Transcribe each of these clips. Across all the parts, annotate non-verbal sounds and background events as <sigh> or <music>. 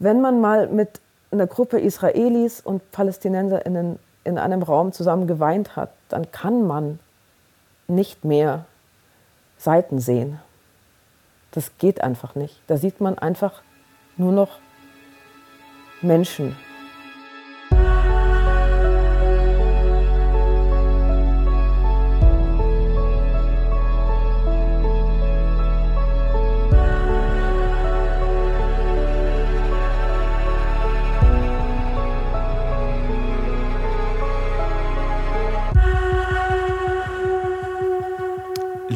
wenn man mal mit einer Gruppe Israelis und Palästinenser in, in einem Raum zusammen geweint hat, dann kann man nicht mehr Seiten sehen. Das geht einfach nicht. Da sieht man einfach nur noch Menschen.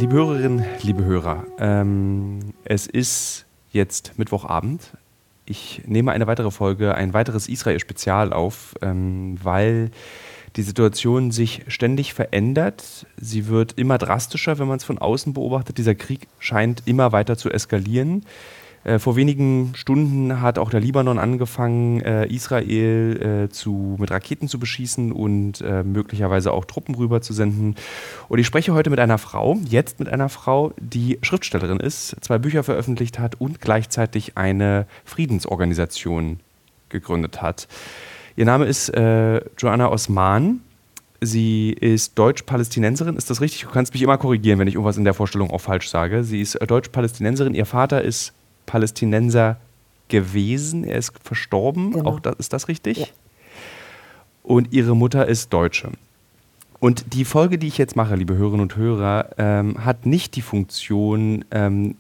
Liebe Hörerinnen, liebe Hörer, ähm, es ist jetzt Mittwochabend. Ich nehme eine weitere Folge, ein weiteres Israel-Spezial auf, ähm, weil die Situation sich ständig verändert. Sie wird immer drastischer, wenn man es von außen beobachtet. Dieser Krieg scheint immer weiter zu eskalieren. Äh, vor wenigen Stunden hat auch der Libanon angefangen, äh, Israel äh, zu, mit Raketen zu beschießen und äh, möglicherweise auch Truppen rüberzusenden. Und ich spreche heute mit einer Frau, jetzt mit einer Frau, die Schriftstellerin ist, zwei Bücher veröffentlicht hat und gleichzeitig eine Friedensorganisation gegründet hat. Ihr Name ist äh, Joanna Osman. Sie ist Deutsch-Palästinenserin, ist das richtig? Du kannst mich immer korrigieren, wenn ich irgendwas in der Vorstellung auch falsch sage. Sie ist äh, Deutsch-Palästinenserin, ihr Vater ist Palästinenser gewesen. Er ist verstorben. Genau. Auch das, ist das richtig? Ja. Und ihre Mutter ist Deutsche. Und die Folge, die ich jetzt mache, liebe Hörerinnen und Hörer, ähm, hat nicht die Funktion, ähm,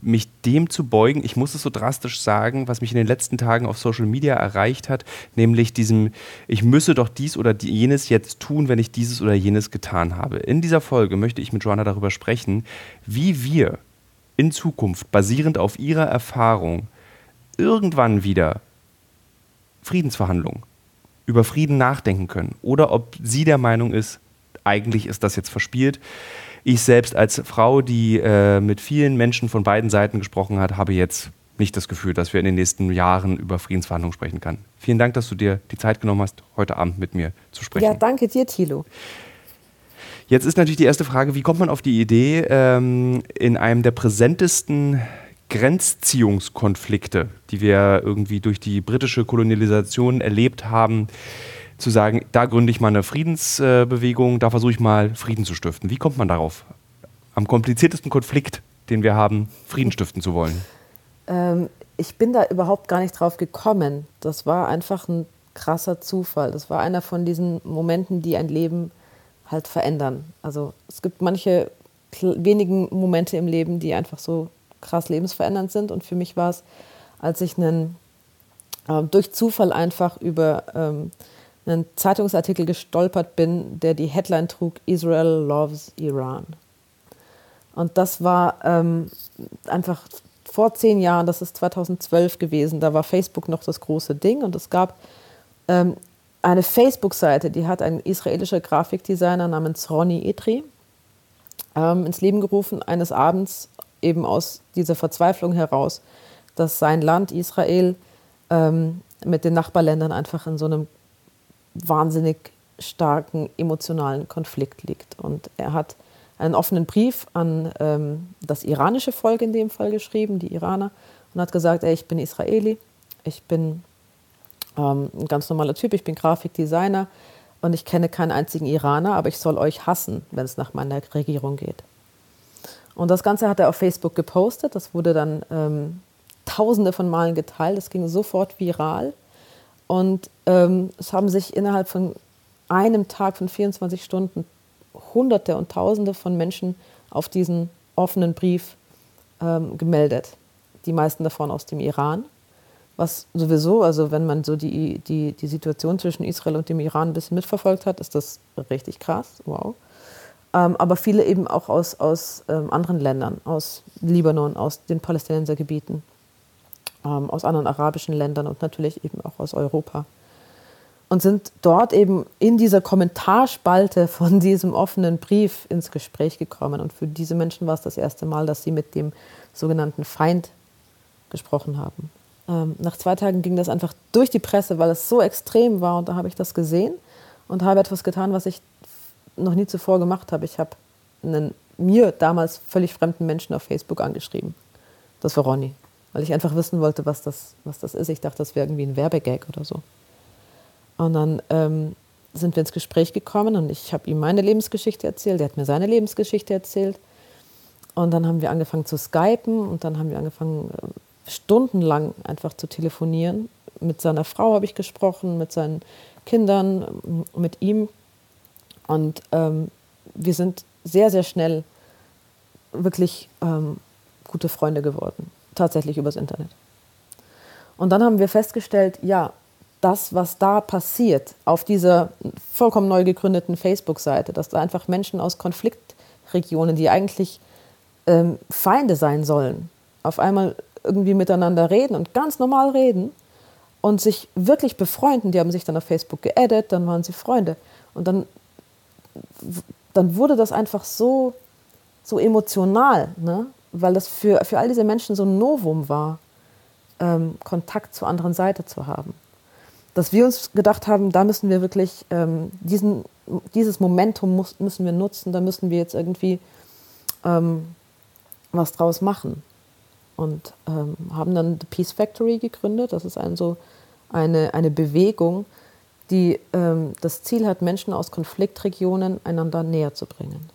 mich dem zu beugen, ich muss es so drastisch sagen, was mich in den letzten Tagen auf Social Media erreicht hat, nämlich diesem, ich müsse doch dies oder jenes jetzt tun, wenn ich dieses oder jenes getan habe. In dieser Folge möchte ich mit Joanna darüber sprechen, wie wir in Zukunft, basierend auf ihrer Erfahrung, irgendwann wieder Friedensverhandlungen über Frieden nachdenken können. Oder ob sie der Meinung ist, eigentlich ist das jetzt verspielt. Ich selbst als Frau, die äh, mit vielen Menschen von beiden Seiten gesprochen hat, habe jetzt nicht das Gefühl, dass wir in den nächsten Jahren über Friedensverhandlungen sprechen können. Vielen Dank, dass du dir die Zeit genommen hast, heute Abend mit mir zu sprechen. Ja, danke dir, Thilo. Jetzt ist natürlich die erste Frage, wie kommt man auf die Idee, ähm, in einem der präsentesten Grenzziehungskonflikte, die wir irgendwie durch die britische Kolonialisation erlebt haben, zu sagen, da gründe ich mal eine Friedensbewegung, da versuche ich mal Frieden zu stiften. Wie kommt man darauf, am kompliziertesten Konflikt, den wir haben, Frieden stiften zu wollen? Ähm, ich bin da überhaupt gar nicht drauf gekommen. Das war einfach ein krasser Zufall. Das war einer von diesen Momenten, die ein Leben halt verändern. Also es gibt manche wenigen Momente im Leben, die einfach so krass lebensverändernd sind. Und für mich war es, als ich einen, äh, durch Zufall einfach über ähm, einen Zeitungsartikel gestolpert bin, der die Headline trug, Israel loves Iran. Und das war ähm, einfach vor zehn Jahren, das ist 2012 gewesen, da war Facebook noch das große Ding und es gab ähm, eine Facebook-Seite, die hat ein israelischer Grafikdesigner namens Ronny Etri ähm, ins Leben gerufen, eines Abends eben aus dieser Verzweiflung heraus, dass sein Land Israel ähm, mit den Nachbarländern einfach in so einem wahnsinnig starken emotionalen Konflikt liegt. Und er hat einen offenen Brief an ähm, das iranische Volk in dem Fall geschrieben, die Iraner, und hat gesagt, ey, ich bin Israeli, ich bin ähm, ein ganz normaler Typ, ich bin Grafikdesigner und ich kenne keinen einzigen Iraner, aber ich soll euch hassen, wenn es nach meiner Regierung geht. Und das Ganze hat er auf Facebook gepostet, das wurde dann ähm, tausende von Malen geteilt, es ging sofort viral. Und ähm, es haben sich innerhalb von einem Tag von 24 Stunden Hunderte und Tausende von Menschen auf diesen offenen Brief ähm, gemeldet. Die meisten davon aus dem Iran was sowieso, also wenn man so die, die, die Situation zwischen Israel und dem Iran ein bisschen mitverfolgt hat, ist das richtig krass, wow. Ähm, aber viele eben auch aus, aus ähm, anderen Ländern, aus Libanon, aus den Palästinensergebieten, ähm, aus anderen arabischen Ländern und natürlich eben auch aus Europa. Und sind dort eben in dieser Kommentarspalte von diesem offenen Brief ins Gespräch gekommen. Und für diese Menschen war es das erste Mal, dass sie mit dem sogenannten Feind gesprochen haben. Ähm, nach zwei Tagen ging das einfach durch die Presse, weil es so extrem war. Und da habe ich das gesehen und habe etwas getan, was ich noch nie zuvor gemacht habe. Ich habe einen mir damals völlig fremden Menschen auf Facebook angeschrieben. Das war Ronny. weil ich einfach wissen wollte, was das, was das ist. Ich dachte, das wäre irgendwie ein Werbegag oder so. Und dann ähm, sind wir ins Gespräch gekommen und ich habe ihm meine Lebensgeschichte erzählt, er hat mir seine Lebensgeschichte erzählt. Und dann haben wir angefangen zu skypen und dann haben wir angefangen, äh, stundenlang einfach zu telefonieren. Mit seiner Frau habe ich gesprochen, mit seinen Kindern, mit ihm. Und ähm, wir sind sehr, sehr schnell wirklich ähm, gute Freunde geworden, tatsächlich übers Internet. Und dann haben wir festgestellt, ja, das, was da passiert auf dieser vollkommen neu gegründeten Facebook-Seite, dass da einfach Menschen aus Konfliktregionen, die eigentlich ähm, Feinde sein sollen, auf einmal irgendwie miteinander reden und ganz normal reden und sich wirklich befreunden. Die haben sich dann auf Facebook geaddet, dann waren sie Freunde. Und dann, dann wurde das einfach so, so emotional, ne? weil das für, für all diese Menschen so ein Novum war, ähm, Kontakt zur anderen Seite zu haben. Dass wir uns gedacht haben, da müssen wir wirklich ähm, diesen, dieses Momentum muss, müssen wir nutzen, da müssen wir jetzt irgendwie ähm, was draus machen und ähm, haben dann The Peace Factory gegründet. Das ist ein so eine, eine Bewegung, die ähm, das Ziel hat, Menschen aus Konfliktregionen einander näher zu bringen.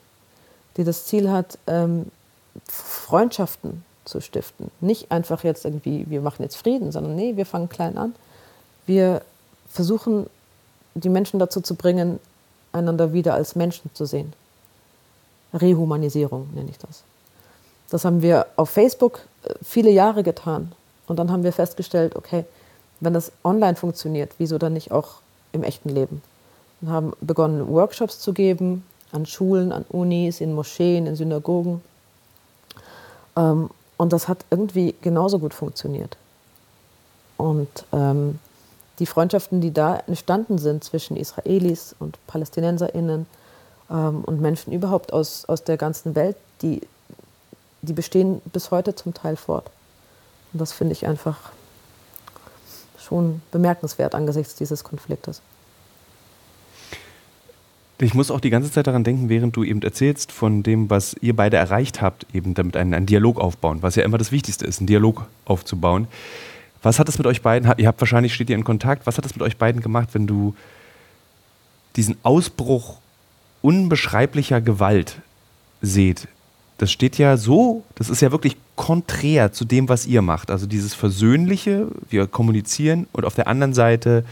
Die das Ziel hat, ähm, Freundschaften zu stiften. Nicht einfach jetzt irgendwie, wir machen jetzt Frieden, sondern nee, wir fangen klein an. Wir versuchen, die Menschen dazu zu bringen, einander wieder als Menschen zu sehen. Rehumanisierung nenne ich das. Das haben wir auf Facebook äh, viele Jahre getan. Und dann haben wir festgestellt, okay, wenn das online funktioniert, wieso dann nicht auch im echten Leben? Und haben begonnen, Workshops zu geben an Schulen, an Unis, in Moscheen, in Synagogen. Ähm, und das hat irgendwie genauso gut funktioniert. Und ähm, die Freundschaften, die da entstanden sind zwischen Israelis und PalästinenserInnen ähm, und Menschen überhaupt aus, aus der ganzen Welt, die die bestehen bis heute zum Teil fort. Und das finde ich einfach schon bemerkenswert angesichts dieses Konfliktes. Ich muss auch die ganze Zeit daran denken, während du eben erzählst von dem, was ihr beide erreicht habt, eben damit einen, einen Dialog aufbauen, was ja immer das Wichtigste ist, einen Dialog aufzubauen. Was hat das mit euch beiden, ihr habt wahrscheinlich, steht ihr in Kontakt, was hat das mit euch beiden gemacht, wenn du diesen Ausbruch unbeschreiblicher Gewalt seht das steht ja so, das ist ja wirklich konträr zu dem, was ihr macht. Also dieses Versöhnliche, wir kommunizieren und auf der anderen Seite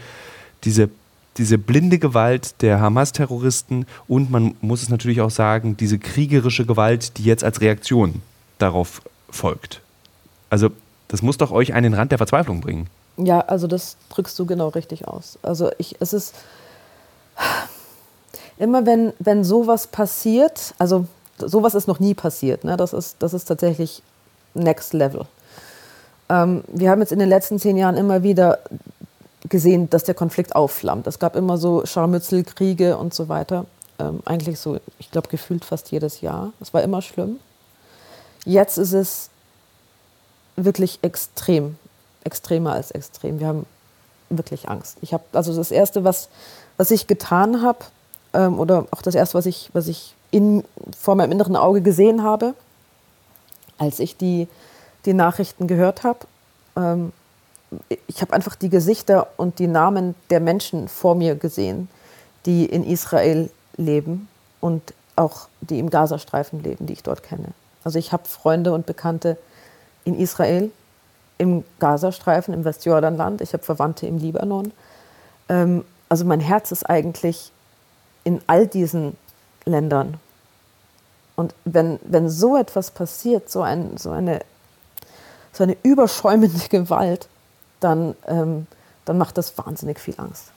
diese, diese blinde Gewalt der Hamas-Terroristen und man muss es natürlich auch sagen, diese kriegerische Gewalt, die jetzt als Reaktion darauf folgt. Also das muss doch euch an den Rand der Verzweiflung bringen. Ja, also das drückst du genau richtig aus. Also ich, es ist immer wenn, wenn sowas passiert, also sowas ist noch nie passiert. Ne? Das, ist, das ist tatsächlich Next Level. Ähm, wir haben jetzt in den letzten zehn Jahren immer wieder gesehen, dass der Konflikt aufflammt. Es gab immer so Scharmützelkriege und so weiter. Ähm, eigentlich so, ich glaube, gefühlt fast jedes Jahr. Das war immer schlimm. Jetzt ist es wirklich extrem, extremer als extrem. Wir haben wirklich Angst. Ich habe also das erste, was, was ich getan habe, ähm, oder auch das erste, was ich, was ich in, vor meinem inneren Auge gesehen habe, als ich die, die Nachrichten gehört habe. Ähm, ich habe einfach die Gesichter und die Namen der Menschen vor mir gesehen, die in Israel leben und auch die im Gazastreifen leben, die ich dort kenne. Also ich habe Freunde und Bekannte in Israel, im Gazastreifen, im Westjordanland, ich habe Verwandte im Libanon. Ähm, also mein Herz ist eigentlich in all diesen Ländern. Und wenn, wenn so etwas passiert, so, ein, so, eine, so eine überschäumende <laughs> Gewalt, dann, ähm, dann macht das wahnsinnig viel Angst.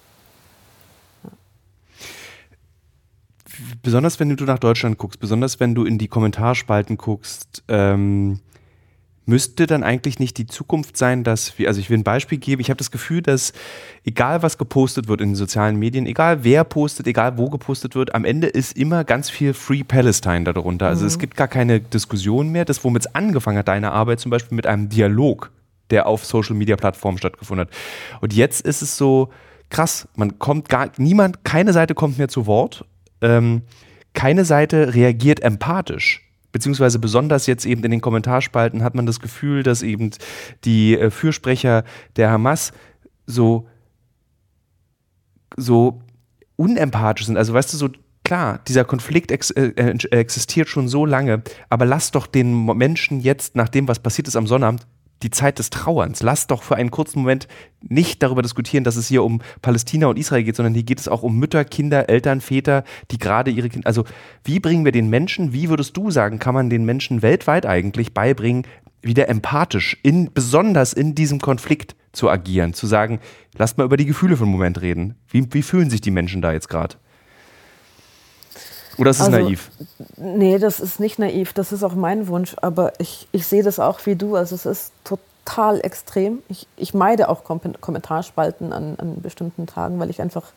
Besonders wenn du nach Deutschland guckst, besonders wenn du in die Kommentarspalten guckst, ähm, müsste dann eigentlich nicht die Zukunft sein, dass wir, also ich will ein Beispiel geben, ich habe das Gefühl, dass egal was gepostet wird in den sozialen Medien, egal wer postet, egal wo gepostet wird, am Ende ist immer ganz viel Free Palestine darunter. Also mhm. es gibt gar keine Diskussion mehr. Das, womit es angefangen hat, deine Arbeit zum Beispiel mit einem Dialog, der auf Social Media Plattformen stattgefunden hat. Und jetzt ist es so krass, man kommt gar, niemand, keine Seite kommt mehr zu Wort, ähm, keine Seite reagiert empathisch beziehungsweise besonders jetzt eben in den Kommentarspalten hat man das Gefühl, dass eben die äh, Fürsprecher der Hamas so, so unempathisch sind. Also weißt du, so klar, dieser Konflikt ex äh, existiert schon so lange, aber lass doch den Menschen jetzt, nach dem, was passiert ist am Sonnabend, die Zeit des Trauerns. Lass doch für einen kurzen Moment nicht darüber diskutieren, dass es hier um Palästina und Israel geht, sondern hier geht es auch um Mütter, Kinder, Eltern, Väter, die gerade ihre Kinder. Also, wie bringen wir den Menschen, wie würdest du sagen, kann man den Menschen weltweit eigentlich beibringen, wieder empathisch, in, besonders in diesem Konflikt zu agieren, zu sagen, lasst mal über die Gefühle für einen Moment reden. Wie, wie fühlen sich die Menschen da jetzt gerade? Oder ist es also, naiv? Nee, das ist nicht naiv. Das ist auch mein Wunsch. Aber ich, ich sehe das auch wie du. Also es ist total extrem. Ich, ich meide auch Kom Kommentarspalten an, an bestimmten Tagen, weil ich einfach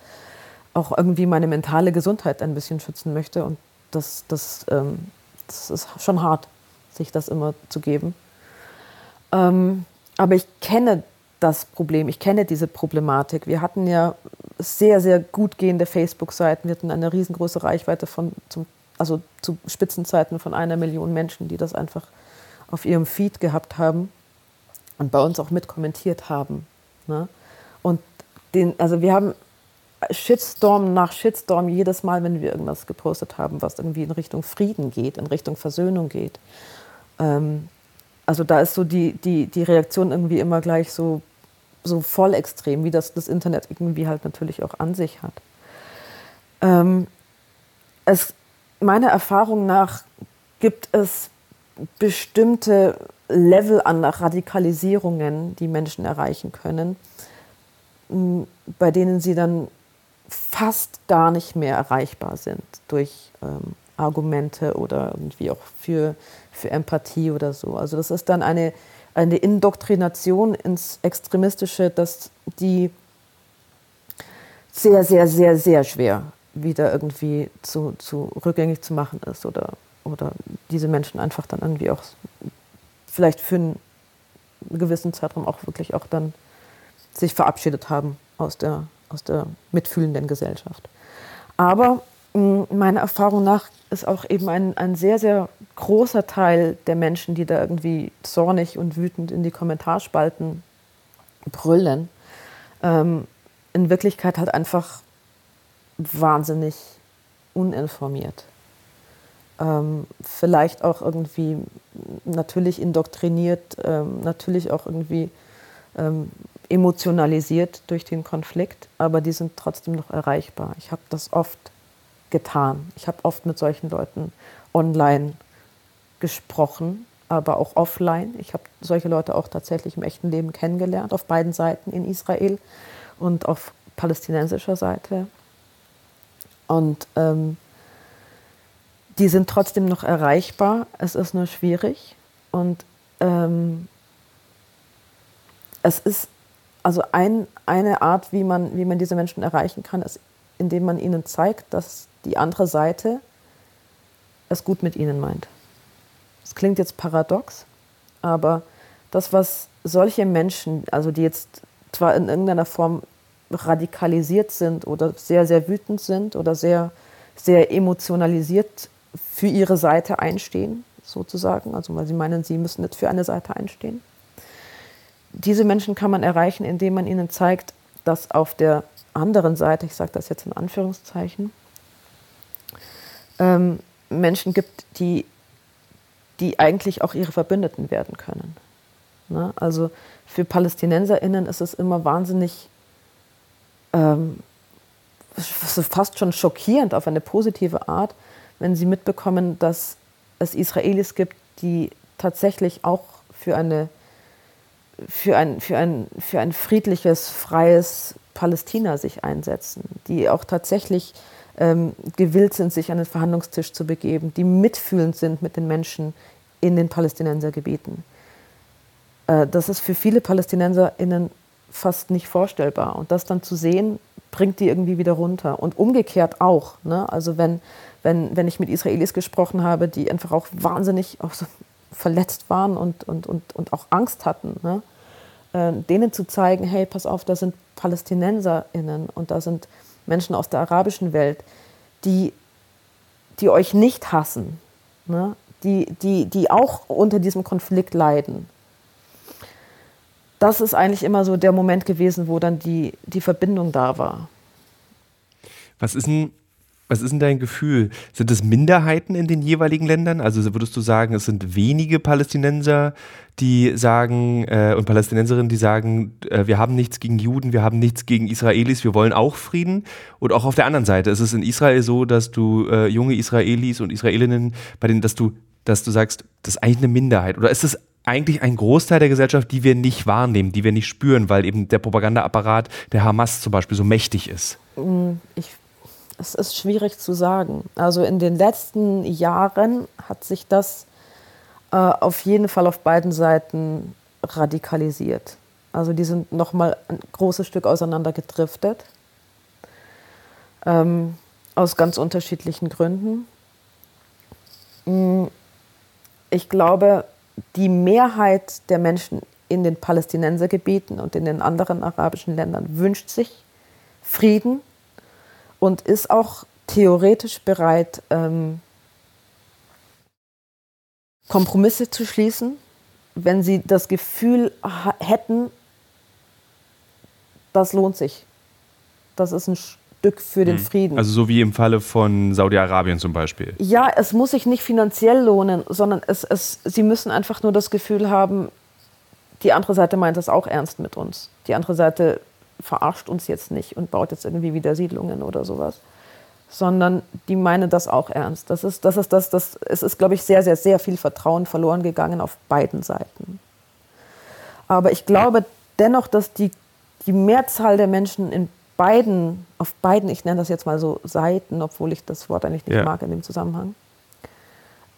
auch irgendwie meine mentale Gesundheit ein bisschen schützen möchte. Und das, das, ähm, das ist schon hart, sich das immer zu geben. Ähm, aber ich kenne das Problem, ich kenne diese Problematik. Wir hatten ja sehr, sehr gut gehende Facebook-Seiten. Wir hatten eine riesengroße Reichweite von, zum, also zu Spitzenzeiten von einer Million Menschen, die das einfach auf ihrem Feed gehabt haben und bei uns auch mitkommentiert haben. Ne? Und den, also wir haben Shitstorm nach Shitstorm jedes Mal, wenn wir irgendwas gepostet haben, was irgendwie in Richtung Frieden geht, in Richtung Versöhnung geht. Ähm, also da ist so die, die, die Reaktion irgendwie immer gleich so so voll extrem, wie das das Internet irgendwie halt natürlich auch an sich hat. Ähm, es, meiner Erfahrung nach gibt es bestimmte Level an Radikalisierungen, die Menschen erreichen können, bei denen sie dann fast gar nicht mehr erreichbar sind durch ähm, Argumente oder irgendwie auch für, für Empathie oder so. Also das ist dann eine, eine Indoktrination ins Extremistische, dass die sehr, sehr, sehr, sehr schwer wieder irgendwie zu, zu rückgängig zu machen ist oder, oder diese Menschen einfach dann irgendwie auch vielleicht für einen gewissen Zeitraum auch wirklich auch dann sich verabschiedet haben aus der, aus der mitfühlenden Gesellschaft. Aber meiner Erfahrung nach ist auch eben ein, ein sehr, sehr großer Teil der Menschen, die da irgendwie zornig und wütend in die Kommentarspalten brüllen, ähm, in Wirklichkeit halt einfach wahnsinnig uninformiert. Ähm, vielleicht auch irgendwie natürlich indoktriniert, ähm, natürlich auch irgendwie ähm, emotionalisiert durch den Konflikt, aber die sind trotzdem noch erreichbar. Ich habe das oft getan. Ich habe oft mit solchen Leuten online gesprochen, aber auch offline. Ich habe solche Leute auch tatsächlich im echten Leben kennengelernt, auf beiden Seiten in Israel und auf palästinensischer Seite. Und ähm, die sind trotzdem noch erreichbar. Es ist nur schwierig. Und ähm, es ist also ein, eine Art, wie man, wie man diese Menschen erreichen kann, ist, indem man ihnen zeigt, dass die andere Seite es gut mit ihnen meint. Das klingt jetzt paradox, aber das, was solche Menschen, also die jetzt zwar in irgendeiner Form radikalisiert sind oder sehr, sehr wütend sind oder sehr, sehr emotionalisiert für ihre Seite einstehen, sozusagen, also weil sie meinen, sie müssen nicht für eine Seite einstehen. Diese Menschen kann man erreichen, indem man ihnen zeigt, dass auf der anderen Seite, ich sage das jetzt in Anführungszeichen, ähm, Menschen gibt, die, die eigentlich auch ihre Verbündeten werden können. Ne? Also für PalästinenserInnen ist es immer wahnsinnig, ähm, fast schon schockierend auf eine positive Art, wenn sie mitbekommen, dass es Israelis gibt, die tatsächlich auch für, eine, für, ein, für, ein, für ein friedliches, freies Palästina sich einsetzen, die auch tatsächlich ähm, gewillt sind, sich an den Verhandlungstisch zu begeben, die mitfühlend sind mit den Menschen in den Palästinensergebieten. Äh, das ist für viele PalästinenserInnen fast nicht vorstellbar. Und das dann zu sehen, bringt die irgendwie wieder runter. Und umgekehrt auch. Ne? Also wenn, wenn, wenn ich mit Israelis gesprochen habe, die einfach auch wahnsinnig auch so verletzt waren und, und, und, und auch Angst hatten, ne? Äh, denen zu zeigen, hey, pass auf, da sind PalästinenserInnen und da sind Menschen aus der arabischen Welt, die, die euch nicht hassen, ne? die, die, die auch unter diesem Konflikt leiden. Das ist eigentlich immer so der Moment gewesen, wo dann die, die Verbindung da war. Was ist denn was ist denn dein Gefühl? Sind es Minderheiten in den jeweiligen Ländern? Also würdest du sagen, es sind wenige Palästinenser, die sagen, äh, und Palästinenserinnen, die sagen, äh, wir haben nichts gegen Juden, wir haben nichts gegen Israelis, wir wollen auch Frieden? Und auch auf der anderen Seite, ist es in Israel so, dass du äh, junge Israelis und Israelinnen, bei denen, dass du, dass du sagst, das ist eigentlich eine Minderheit? Oder ist es eigentlich ein Großteil der Gesellschaft, die wir nicht wahrnehmen, die wir nicht spüren, weil eben der Propagandaapparat der Hamas zum Beispiel so mächtig ist? Mm, ich es ist schwierig zu sagen. Also in den letzten Jahren hat sich das äh, auf jeden Fall auf beiden Seiten radikalisiert. Also die sind noch mal ein großes Stück auseinander gedriftet. Ähm, aus ganz unterschiedlichen Gründen. Mm, ich glaube, die Mehrheit der Menschen in den Palästinensergebieten und in den anderen arabischen Ländern wünscht sich Frieden und ist auch theoretisch bereit, ähm, Kompromisse zu schließen, wenn sie das Gefühl hätten, das lohnt sich. Das ist ein Stück für den hm. Frieden. Also so wie im Falle von Saudi-Arabien zum Beispiel. Ja, es muss sich nicht finanziell lohnen, sondern es, es, sie müssen einfach nur das Gefühl haben, die andere Seite meint es auch ernst mit uns. Die andere Seite verarscht uns jetzt nicht und baut jetzt irgendwie wieder Siedlungen oder sowas, sondern die meinen das auch ernst. Das ist, das ist, das, das, es ist, glaube ich, sehr, sehr, sehr viel Vertrauen verloren gegangen auf beiden Seiten. Aber ich glaube dennoch, dass die, die Mehrzahl der Menschen in beiden, auf beiden, ich nenne das jetzt mal so Seiten, obwohl ich das Wort eigentlich nicht ja. mag in dem Zusammenhang,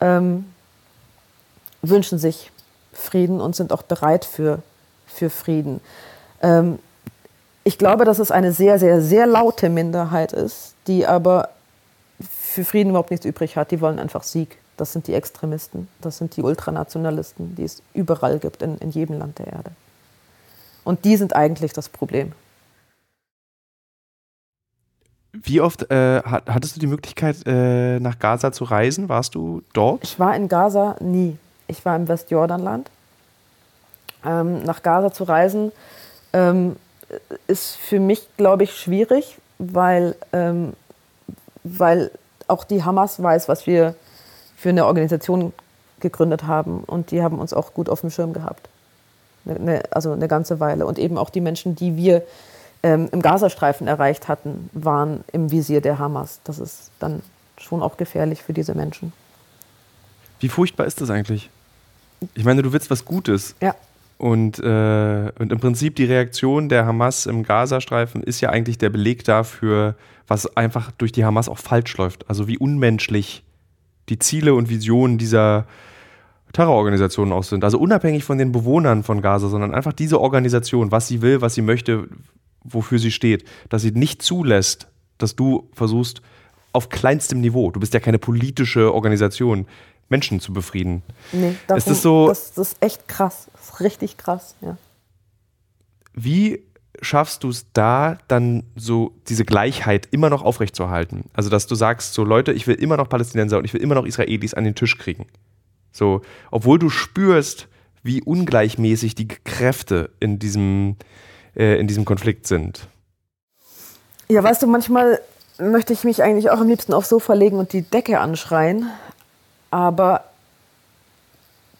ähm, wünschen sich Frieden und sind auch bereit für, für Frieden. Ähm, ich glaube, dass es eine sehr, sehr, sehr laute Minderheit ist, die aber für Frieden überhaupt nichts übrig hat. Die wollen einfach Sieg. Das sind die Extremisten, das sind die Ultranationalisten, die es überall gibt, in, in jedem Land der Erde. Und die sind eigentlich das Problem. Wie oft äh, hattest du die Möglichkeit, äh, nach Gaza zu reisen? Warst du dort? Ich war in Gaza nie. Ich war im Westjordanland. Ähm, nach Gaza zu reisen ähm, ist für mich, glaube ich, schwierig, weil, ähm, weil auch die Hamas weiß, was wir für eine Organisation gegründet haben und die haben uns auch gut auf dem Schirm gehabt. Eine, also eine ganze Weile. Und eben auch die Menschen, die wir ähm, im Gazastreifen erreicht hatten, waren im Visier der Hamas. Das ist dann schon auch gefährlich für diese Menschen. Wie furchtbar ist das eigentlich? Ich meine, du willst was Gutes. Ja. Und, äh, und im Prinzip die Reaktion der Hamas im Gazastreifen ist ja eigentlich der Beleg dafür, was einfach durch die Hamas auch falsch läuft. Also wie unmenschlich die Ziele und Visionen dieser Terrororganisationen auch sind. Also unabhängig von den Bewohnern von Gaza, sondern einfach diese Organisation, was sie will, was sie möchte, wofür sie steht, dass sie nicht zulässt, dass du versuchst, auf kleinstem Niveau, du bist ja keine politische Organisation, Menschen zu befrieden. Nee, darum, ist das, so, das, das ist echt krass. Das ist richtig krass, ja. Wie schaffst du es da dann so diese Gleichheit immer noch aufrechtzuerhalten? Also, dass du sagst, so Leute, ich will immer noch Palästinenser und ich will immer noch Israelis an den Tisch kriegen. So, obwohl du spürst, wie ungleichmäßig die Kräfte in diesem, äh, in diesem Konflikt sind. Ja, weißt du, manchmal möchte ich mich eigentlich auch am liebsten aufs Sofa legen und die Decke anschreien, aber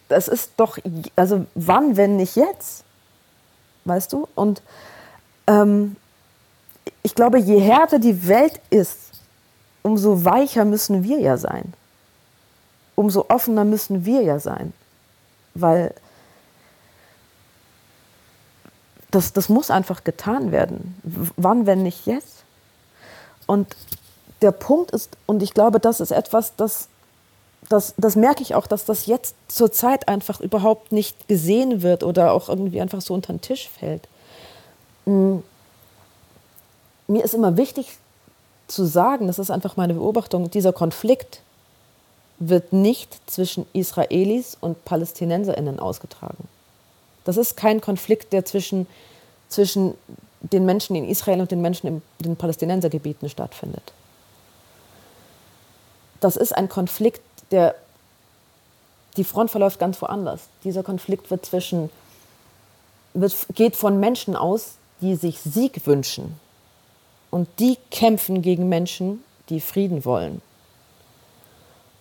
das ist doch, also wann, wenn nicht jetzt? Weißt du? Und ähm, ich glaube, je härter die Welt ist, umso weicher müssen wir ja sein. Umso offener müssen wir ja sein. Weil das, das muss einfach getan werden. Wann, wenn nicht jetzt? Und der Punkt ist, und ich glaube, das ist etwas, das das, das merke ich auch, dass das jetzt zur Zeit einfach überhaupt nicht gesehen wird oder auch irgendwie einfach so unter den Tisch fällt. Mm. Mir ist immer wichtig zu sagen, das ist einfach meine Beobachtung, dieser Konflikt wird nicht zwischen Israelis und Palästinenserinnen ausgetragen. Das ist kein Konflikt, der zwischen, zwischen den Menschen in Israel und den Menschen in den Palästinensergebieten stattfindet. Das ist ein Konflikt der die Front verläuft ganz woanders. Dieser Konflikt wird zwischen, wird, geht von Menschen aus, die sich Sieg wünschen. Und die kämpfen gegen Menschen, die Frieden wollen.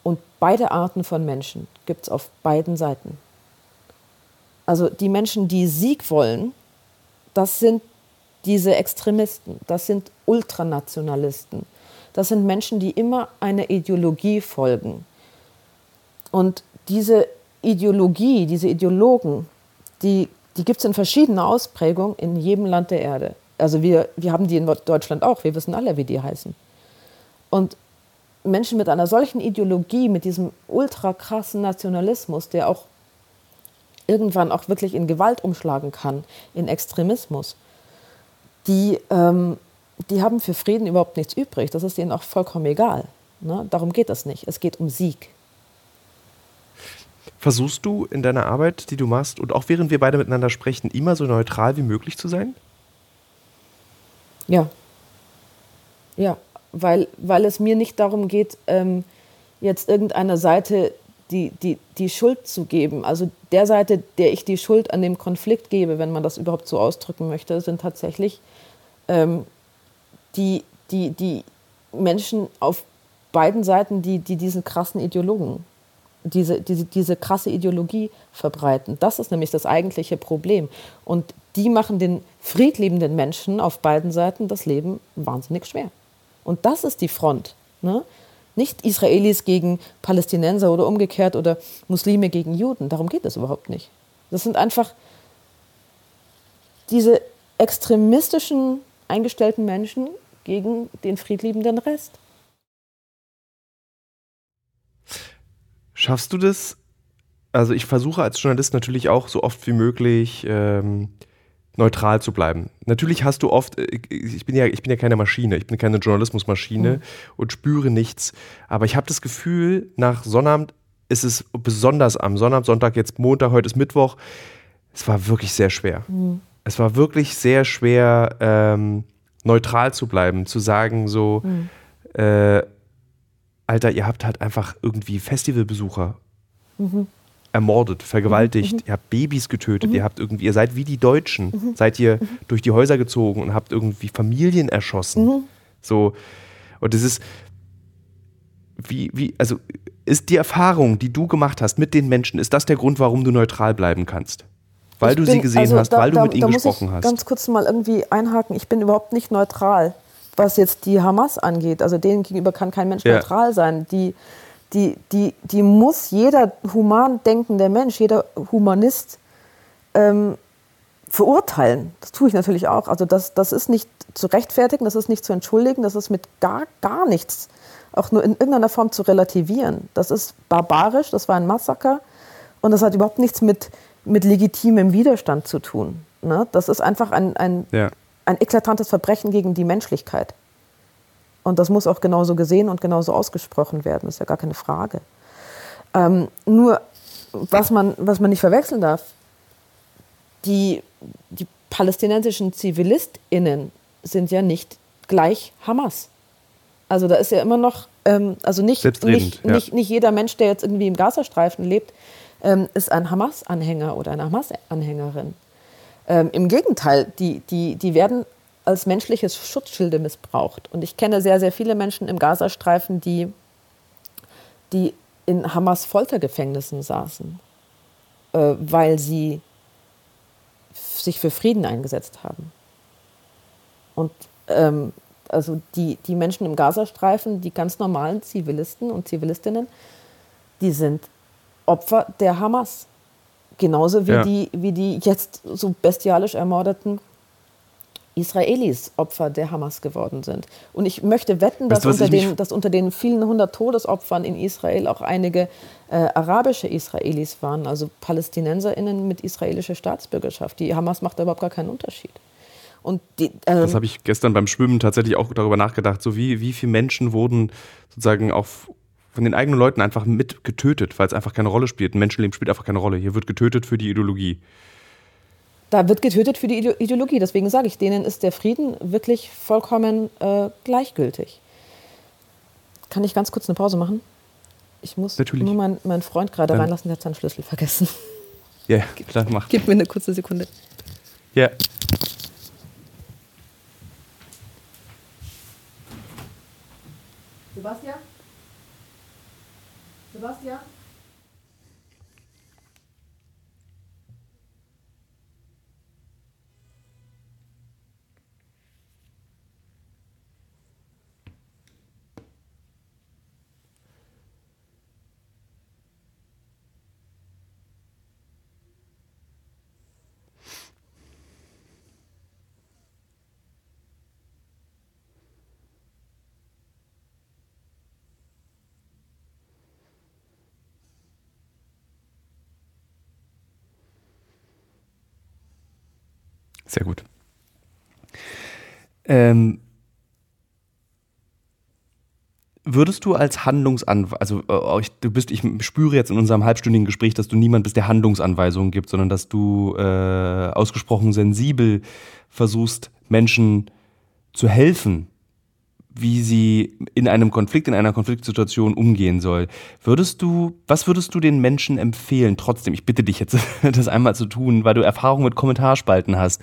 Und beide Arten von Menschen gibt es auf beiden Seiten. Also die Menschen, die Sieg wollen, das sind diese Extremisten, das sind Ultranationalisten, das sind Menschen, die immer einer Ideologie folgen. Und diese Ideologie, diese Ideologen, die, die gibt es in verschiedener Ausprägung in jedem Land der Erde. Also wir, wir haben die in Deutschland auch, wir wissen alle, wie die heißen. Und Menschen mit einer solchen Ideologie, mit diesem ultra krassen Nationalismus, der auch irgendwann auch wirklich in Gewalt umschlagen kann, in Extremismus, die, ähm, die haben für Frieden überhaupt nichts übrig. Das ist ihnen auch vollkommen egal. Ne? Darum geht es nicht. Es geht um Sieg. Versuchst du in deiner Arbeit, die du machst, und auch während wir beide miteinander sprechen, immer so neutral wie möglich zu sein? Ja. Ja, weil, weil es mir nicht darum geht, ähm, jetzt irgendeiner Seite die, die, die Schuld zu geben. Also der Seite, der ich die Schuld an dem Konflikt gebe, wenn man das überhaupt so ausdrücken möchte, sind tatsächlich ähm, die, die, die Menschen auf beiden Seiten, die, die diesen krassen Ideologen, diese, diese, diese krasse Ideologie verbreiten. Das ist nämlich das eigentliche Problem. Und die machen den friedliebenden Menschen auf beiden Seiten das Leben wahnsinnig schwer. Und das ist die Front. Ne? Nicht Israelis gegen Palästinenser oder umgekehrt oder Muslime gegen Juden. Darum geht es überhaupt nicht. Das sind einfach diese extremistischen eingestellten Menschen gegen den friedliebenden Rest. Schaffst du das? Also ich versuche als Journalist natürlich auch so oft wie möglich ähm, neutral zu bleiben. Natürlich hast du oft, äh, ich bin ja, ich bin ja keine Maschine, ich bin keine Journalismusmaschine mhm. und spüre nichts. Aber ich habe das Gefühl, nach Sonnabend ist es besonders am Sonnabend, Sonntag, jetzt Montag, heute ist Mittwoch. Es war wirklich sehr schwer. Mhm. Es war wirklich sehr schwer, ähm, neutral zu bleiben, zu sagen, so, mhm. äh, Alter, ihr habt halt einfach irgendwie Festivalbesucher. Mhm ermordet, vergewaltigt, mhm. ihr habt Babys getötet, mhm. ihr habt irgendwie, ihr seid wie die Deutschen, mhm. seid ihr mhm. durch die Häuser gezogen und habt irgendwie Familien erschossen. Mhm. So, und das ist, wie, wie, also ist die Erfahrung, die du gemacht hast mit den Menschen, ist das der Grund, warum du neutral bleiben kannst? Weil ich du bin, sie gesehen also hast, da, weil du da, mit ihnen gesprochen hast. Ganz kurz mal irgendwie einhaken, ich bin überhaupt nicht neutral, was jetzt die Hamas angeht. Also denen gegenüber kann kein Mensch ja. neutral sein. Die, die, die, die muss jeder human denkende Mensch, jeder Humanist ähm, verurteilen. Das tue ich natürlich auch. Also das, das ist nicht zu rechtfertigen, das ist nicht zu entschuldigen, das ist mit gar, gar nichts auch nur in irgendeiner Form zu relativieren. Das ist barbarisch, das war ein Massaker und das hat überhaupt nichts mit, mit legitimem Widerstand zu tun. Ne? Das ist einfach ein, ein, ja. Ein eklatantes Verbrechen gegen die Menschlichkeit. Und das muss auch genauso gesehen und genauso ausgesprochen werden, ist ja gar keine Frage. Ähm, nur, was man, was man nicht verwechseln darf, die, die palästinensischen ZivilistInnen sind ja nicht gleich Hamas. Also da ist ja immer noch, ähm, also nicht, nicht, ja. nicht, nicht jeder Mensch, der jetzt irgendwie im Gazastreifen lebt, ähm, ist ein Hamas-Anhänger oder eine Hamas-Anhängerin. Ähm, Im Gegenteil, die, die, die werden als menschliches Schutzschilde missbraucht. Und ich kenne sehr, sehr viele Menschen im Gazastreifen, die, die in Hamas Foltergefängnissen saßen, äh, weil sie sich für Frieden eingesetzt haben. Und ähm, also die, die Menschen im Gazastreifen, die ganz normalen Zivilisten und Zivilistinnen, die sind Opfer der Hamas. Genauso wie, ja. die, wie die jetzt so bestialisch ermordeten Israelis Opfer der Hamas geworden sind. Und ich möchte wetten, dass, weißt du, unter, den, dass unter den vielen hundert Todesopfern in Israel auch einige äh, arabische Israelis waren, also PalästinenserInnen mit israelischer Staatsbürgerschaft. Die Hamas macht da überhaupt gar keinen Unterschied. Und die, ähm, das habe ich gestern beim Schwimmen tatsächlich auch darüber nachgedacht. So wie, wie viele Menschen wurden sozusagen auf von den eigenen Leuten einfach mit getötet, weil es einfach keine Rolle spielt. Ein Menschenleben spielt einfach keine Rolle. Hier wird getötet für die Ideologie da wird getötet für die Ideologie. Deswegen sage ich, denen ist der Frieden wirklich vollkommen äh, gleichgültig. Kann ich ganz kurz eine Pause machen? Ich muss Natürlich. nur meinen mein Freund gerade Dann- reinlassen, der hat seinen Schlüssel vergessen. Ja, klar, mach. Gib mir eine kurze Sekunde. Ja. Sebastian? Sebastian? Sehr gut. Ähm, würdest du als Handlungsanweisung, also äh, ich, du bist, ich spüre jetzt in unserem halbstündigen Gespräch, dass du niemand bist, der Handlungsanweisungen gibt, sondern dass du äh, ausgesprochen sensibel versuchst, Menschen zu helfen, wie sie in einem Konflikt, in einer Konfliktsituation umgehen soll. Würdest du, was würdest du den Menschen empfehlen? Trotzdem, ich bitte dich jetzt, <laughs> das einmal zu tun, weil du Erfahrung mit Kommentarspalten hast.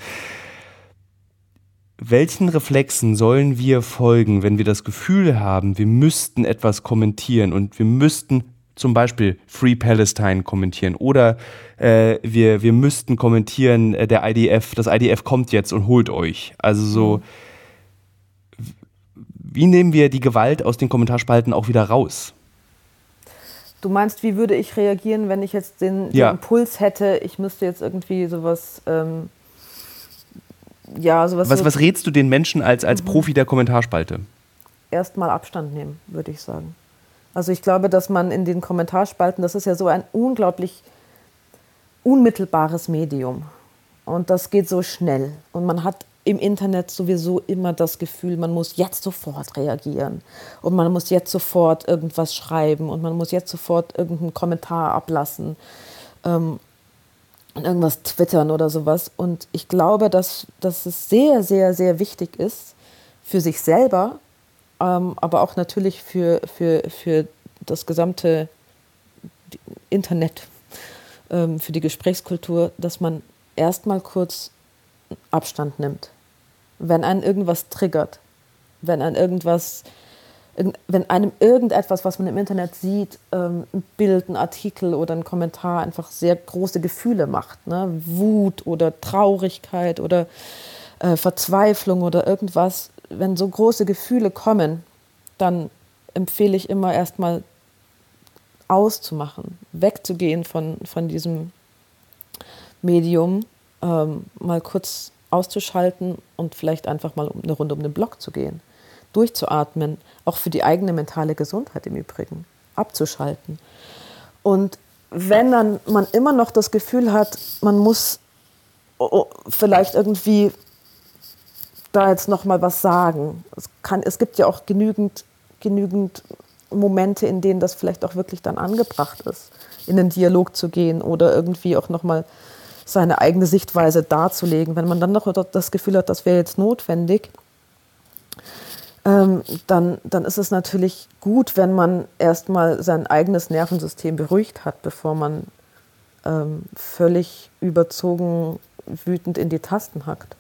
Welchen Reflexen sollen wir folgen, wenn wir das Gefühl haben, wir müssten etwas kommentieren und wir müssten zum Beispiel Free Palestine kommentieren oder äh, wir, wir müssten kommentieren, äh, der IDF, das IDF kommt jetzt und holt euch. Also so, wie nehmen wir die Gewalt aus den Kommentarspalten auch wieder raus? Du meinst, wie würde ich reagieren, wenn ich jetzt den, den Ja. Impuls hätte, ich müsste jetzt irgendwie sowas, ähm, ja, sowas Was, so was rätst du den Menschen als, als Profi der Kommentarspalte? erstmal Abstand nehmen, würde ich sagen. Also ich glaube, dass man in den Kommentarspalten, das ist ja so ein unglaublich unmittelbares Medium. Und das geht so schnell. Und man hat im Internet sowieso immer das Gefühl, man muss jetzt sofort reagieren. Und man muss jetzt sofort irgendwas schreiben. Und man muss jetzt sofort irgendeinen Kommentar ablassen. Ähm, und irgendwas twittern oder sowas. Und ich glaube, dass, dass es sehr, sehr, sehr wichtig ist für sich selber, ähm, aber auch natürlich für, für, für das gesamte Internet, ähm, für die Gesprächskultur, dass man erstmal kurz Abstand nimmt. Wenn einen irgendwas triggert, wenn ein irgendwas, irgend- wenn einem irgendetwas, was man im Internet sieht, ähm, ein Bild, ein Artikel oder ein Kommentar einfach sehr große Gefühle macht, ne? Wut oder Traurigkeit oder äh, Verzweiflung oder irgendwas, wenn so große Gefühle kommen, dann empfehle ich immer erstmal auszumachen, wegzugehen von, von diesem Medium, ähm, mal kurz auszuschalten und vielleicht einfach mal eine Runde um den Block zu gehen. Durchzuatmen, auch für die eigene mentale Gesundheit im Übrigen, abzuschalten. Und wenn dann man immer noch das Gefühl hat, man muss oh, oh, vielleicht irgendwie da jetzt noch mal was sagen. Es, kann, es gibt ja auch genügend, genügend Momente, in denen das vielleicht auch wirklich dann angebracht ist, in den Dialog zu gehen oder irgendwie auch noch mal seine eigene Sichtweise darzulegen. Wenn man dann noch das Gefühl hat, das wäre jetzt notwendig, ähm, dann, dann ist es natürlich gut, wenn man erstmal sein eigenes Nervensystem beruhigt hat, bevor man ähm, völlig überzogen wütend in die Tasten hackt.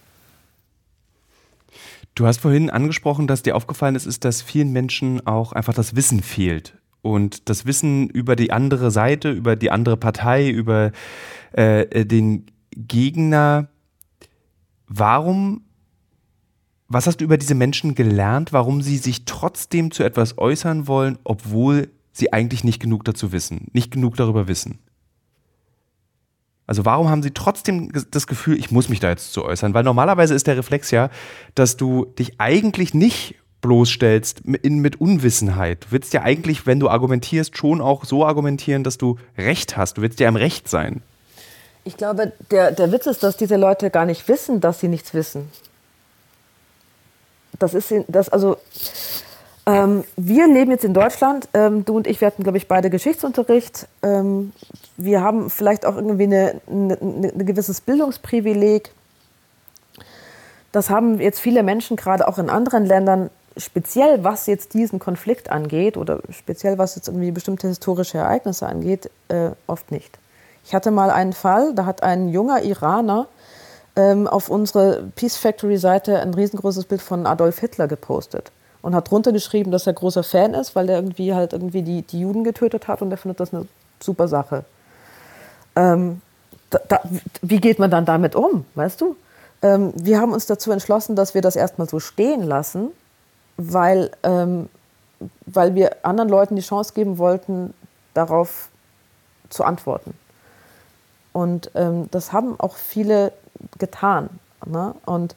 Du hast vorhin angesprochen, dass dir aufgefallen ist, ist, dass vielen Menschen auch einfach das Wissen fehlt. Und das Wissen über die andere Seite, über die andere Partei, über äh, den Gegner. Warum, was hast du über diese Menschen gelernt, warum sie sich trotzdem zu etwas äußern wollen, obwohl sie eigentlich nicht genug dazu wissen, nicht genug darüber wissen? Also warum haben sie trotzdem das Gefühl, ich muss mich da jetzt zu äußern? Weil normalerweise ist der Reflex ja, dass du dich eigentlich nicht bloßstellst in, mit Unwissenheit. Du willst ja eigentlich, wenn du argumentierst, schon auch so argumentieren, dass du Recht hast. Du willst ja im Recht sein. Ich glaube, der, der Witz ist, dass diese Leute gar nicht wissen, dass sie nichts wissen. Das ist das also. Ähm, wir leben jetzt in Deutschland. Ähm, du und ich, wir hatten, glaube ich, beide Geschichtsunterricht. Ähm, wir haben vielleicht auch irgendwie ein gewisses Bildungsprivileg. Das haben jetzt viele Menschen, gerade auch in anderen Ländern, speziell was jetzt diesen Konflikt angeht oder speziell was jetzt irgendwie bestimmte historische Ereignisse angeht, äh, oft nicht. Ich hatte mal einen Fall, da hat ein junger Iraner ähm, auf unsere Peace Factory Seite ein riesengroßes Bild von Adolf Hitler gepostet und hat drunter geschrieben, dass er großer Fan ist, weil er irgendwie halt irgendwie die, die Juden getötet hat und er findet das eine super Sache. Ähm, da, da, wie geht man dann damit um, weißt du? Ähm, wir haben uns dazu entschlossen, dass wir das erstmal so stehen lassen, weil, ähm, weil wir anderen Leuten die Chance geben wollten, darauf zu antworten. Und ähm, das haben auch viele getan. Ne? Und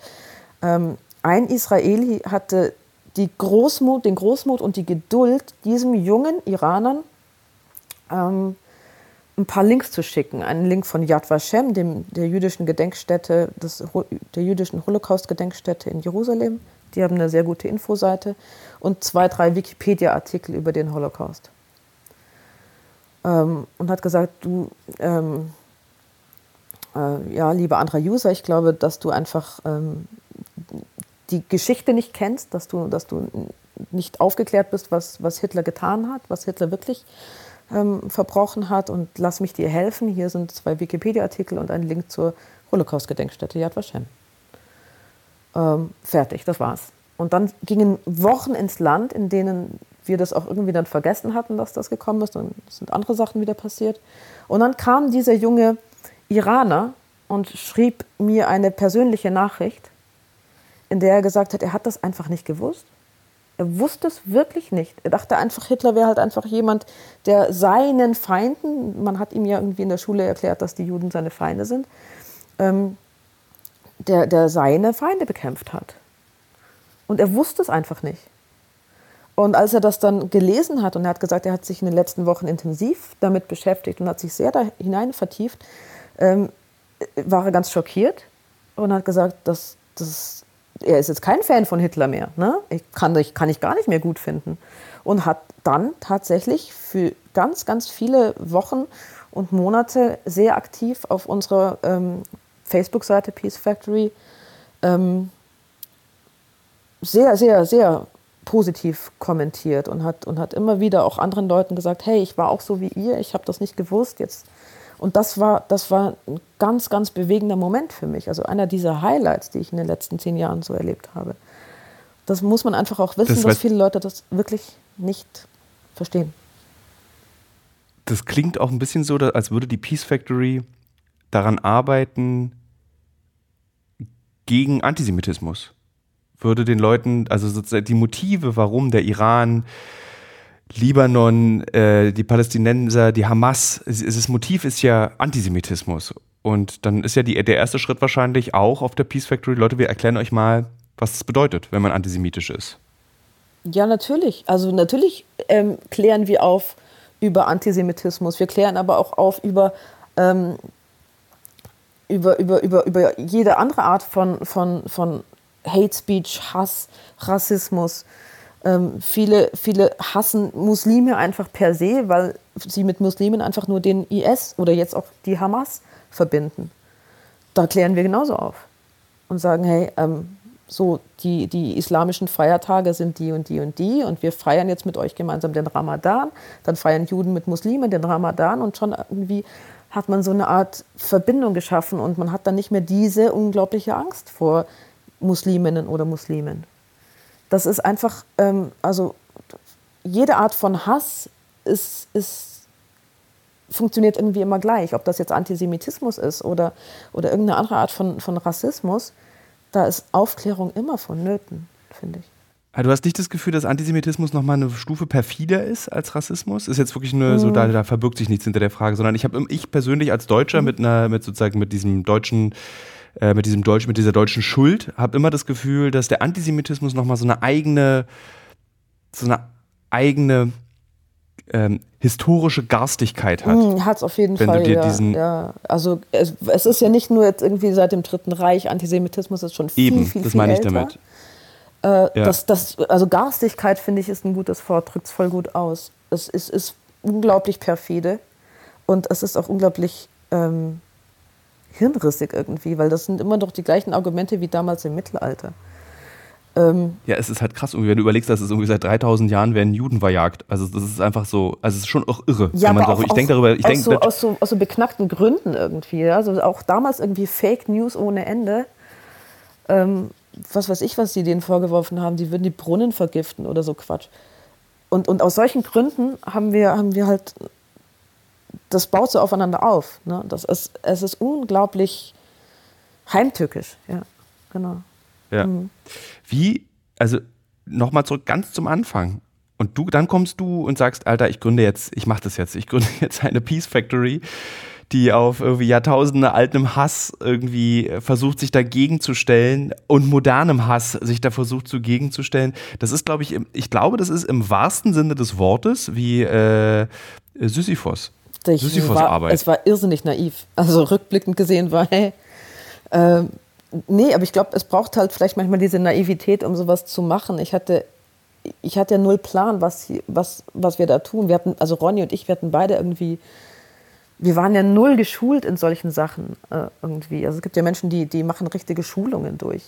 ähm, ein Israeli hatte die Großmut, den Großmut und die Geduld, diesem jungen Iranern ähm, ein paar Links zu schicken. Einen Link von Yad Vashem, dem, der jüdischen Gedenkstätte, des, der jüdischen Holocaust-Gedenkstätte in Jerusalem. Die haben eine sehr gute Infoseite. Und zwei, drei Wikipedia-Artikel über den Holocaust. Ähm, und hat gesagt, du, ähm, äh, ja, lieber anderer User, ich glaube, dass du einfach ähm, die Geschichte nicht kennst, dass du, dass du nicht aufgeklärt bist, was, was Hitler getan hat, was Hitler wirklich ähm, verbrochen hat. Und lass mich dir helfen. Hier sind zwei Wikipedia-Artikel und ein Link zur Holocaust-Gedenkstätte Yad Vashem. Ähm, fertig, das war's. Und dann gingen Wochen ins Land, in denen wir das auch irgendwie dann vergessen hatten, dass das gekommen ist. Es sind andere Sachen wieder passiert. Und dann kam dieser junge Iraner und schrieb mir eine persönliche Nachricht, in der er gesagt hat, er hat das einfach nicht gewusst. Er wusste es wirklich nicht. Er dachte einfach, Hitler wäre halt einfach jemand, der seinen Feinden, man hat ihm ja irgendwie in der Schule erklärt, dass die Juden seine Feinde sind, ähm, der, der seine Feinde bekämpft hat. Und er wusste es einfach nicht. Und als er das dann gelesen hat und er hat gesagt, er hat sich in den letzten Wochen intensiv damit beschäftigt und hat sich sehr da hinein vertieft, ähm, war er ganz schockiert und hat gesagt, dass, dass er ist jetzt kein Fan von Hitler mehr. Ne? Ich kann, ich kann ich gar nicht mehr gut finden. Und hat dann tatsächlich für ganz, ganz viele Wochen und Monate sehr aktiv auf unserer ähm, Facebook-Seite Peace Factory ähm, sehr, sehr, sehr positiv kommentiert und hat, und hat immer wieder auch anderen Leuten gesagt, hey, ich war auch so wie ihr, ich habe das nicht gewusst, jetzt und das war, das war ein ganz, ganz bewegender Moment für mich. Also einer dieser Highlights, die ich in den letzten zehn Jahren so erlebt habe. Das muss man einfach auch wissen, das dass viele Leute das wirklich nicht verstehen. Das klingt auch ein bisschen so, als würde die Peace Factory daran arbeiten, gegen Antisemitismus. Würde den Leuten, also sozusagen die Motive, warum der Iran Libanon, äh, die Palästinenser, die Hamas, das Motiv ist ja Antisemitismus. Und dann ist ja die, der erste Schritt wahrscheinlich auch auf der Peace Factory, Leute, wir erklären euch mal, was das bedeutet, wenn man antisemitisch ist. Ja, natürlich. Also natürlich ähm, klären wir auf über Antisemitismus. Wir klären aber auch auf über, ähm, über, über, über, über jede andere Art von, von, von Hate Speech, Hass, Rassismus. Ähm, viele, viele hassen Muslime einfach per se, weil sie mit Muslimen einfach nur den IS oder jetzt auch die Hamas verbinden. Da klären wir genauso auf und sagen, hey, ähm, so die, die islamischen Feiertage sind die und die und die und wir feiern jetzt mit euch gemeinsam den Ramadan, dann feiern Juden mit Muslimen den Ramadan und schon irgendwie hat man so eine Art Verbindung geschaffen und man hat dann nicht mehr diese unglaubliche Angst vor Musliminnen oder Muslimen. Das ist einfach, ähm, also jede Art von Hass ist, ist, funktioniert irgendwie immer gleich. Ob das jetzt Antisemitismus ist oder, oder irgendeine andere Art von, von Rassismus, da ist Aufklärung immer vonnöten, finde ich. Ah, du hast nicht das Gefühl, dass Antisemitismus nochmal eine Stufe perfider ist als Rassismus? Ist jetzt wirklich nur so, da, da, verbirgt sich nichts hinter der Frage, sondern ich habe ich persönlich als Deutscher mhm. mit einer, mit sozusagen mit diesem deutschen äh, mit diesem Deutsch, mit dieser deutschen Schuld, habe immer das Gefühl, dass der Antisemitismus nochmal so eine eigene, so eine eigene ähm, historische Garstigkeit hat. Mm, hat es auf jeden Wenn Fall. ja, ja. Also es, es, ist ja nicht nur jetzt irgendwie seit dem Dritten Reich, Antisemitismus ist schon viel, Eben, viel, das viel meine ich damit. Äh, ja. das, das, also Garstigkeit, finde ich, ist ein gutes Wort, drückt es voll gut aus. Es ist, ist, unglaublich perfide und es ist auch unglaublich ähm, hirnrissig irgendwie, weil das sind immer doch die gleichen Argumente wie damals im Mittelalter. Ähm, ja, es ist halt krass, wenn du überlegst, dass es irgendwie seit 3000 Jahren werden Juden verjagt. Also das ist einfach so, also es ist schon auch irre. Ja, aber auch, ich denke darüber, ich aus, denk, so, aus, so, aus so beknackten Gründen irgendwie. Also auch damals irgendwie Fake News ohne Ende. Ähm, was weiß ich, was sie denen vorgeworfen haben, die würden die Brunnen vergiften oder so Quatsch. Und, und aus solchen Gründen haben wir, haben wir halt, das baut so aufeinander auf. Ne? Das ist, es ist unglaublich heimtückisch, ja, genau. Ja. Mhm. Wie, also nochmal zurück ganz zum Anfang. Und du, dann kommst du und sagst, Alter, ich gründe jetzt, ich mache das jetzt, ich gründe <laughs> jetzt eine Peace Factory, die auf irgendwie Jahrtausende altem Hass irgendwie versucht, sich dagegen zu stellen und modernem Hass sich da versucht, zu gegenzustellen. Das ist, glaube ich, ich glaube, das ist im wahrsten Sinne des Wortes wie äh, Sisyphos. Sisyphos Arbeit. Es war irrsinnig naiv. Also rückblickend gesehen war, hey, äh, nee, aber ich glaube, es braucht halt vielleicht manchmal diese Naivität, um sowas zu machen. Ich hatte, ich hatte ja null Plan, was, was, was wir da tun. Wir hatten, also Ronny und ich, wir hatten beide irgendwie, wir waren ja null geschult in solchen Sachen äh, irgendwie. Also es gibt ja Menschen, die, die machen richtige Schulungen durch,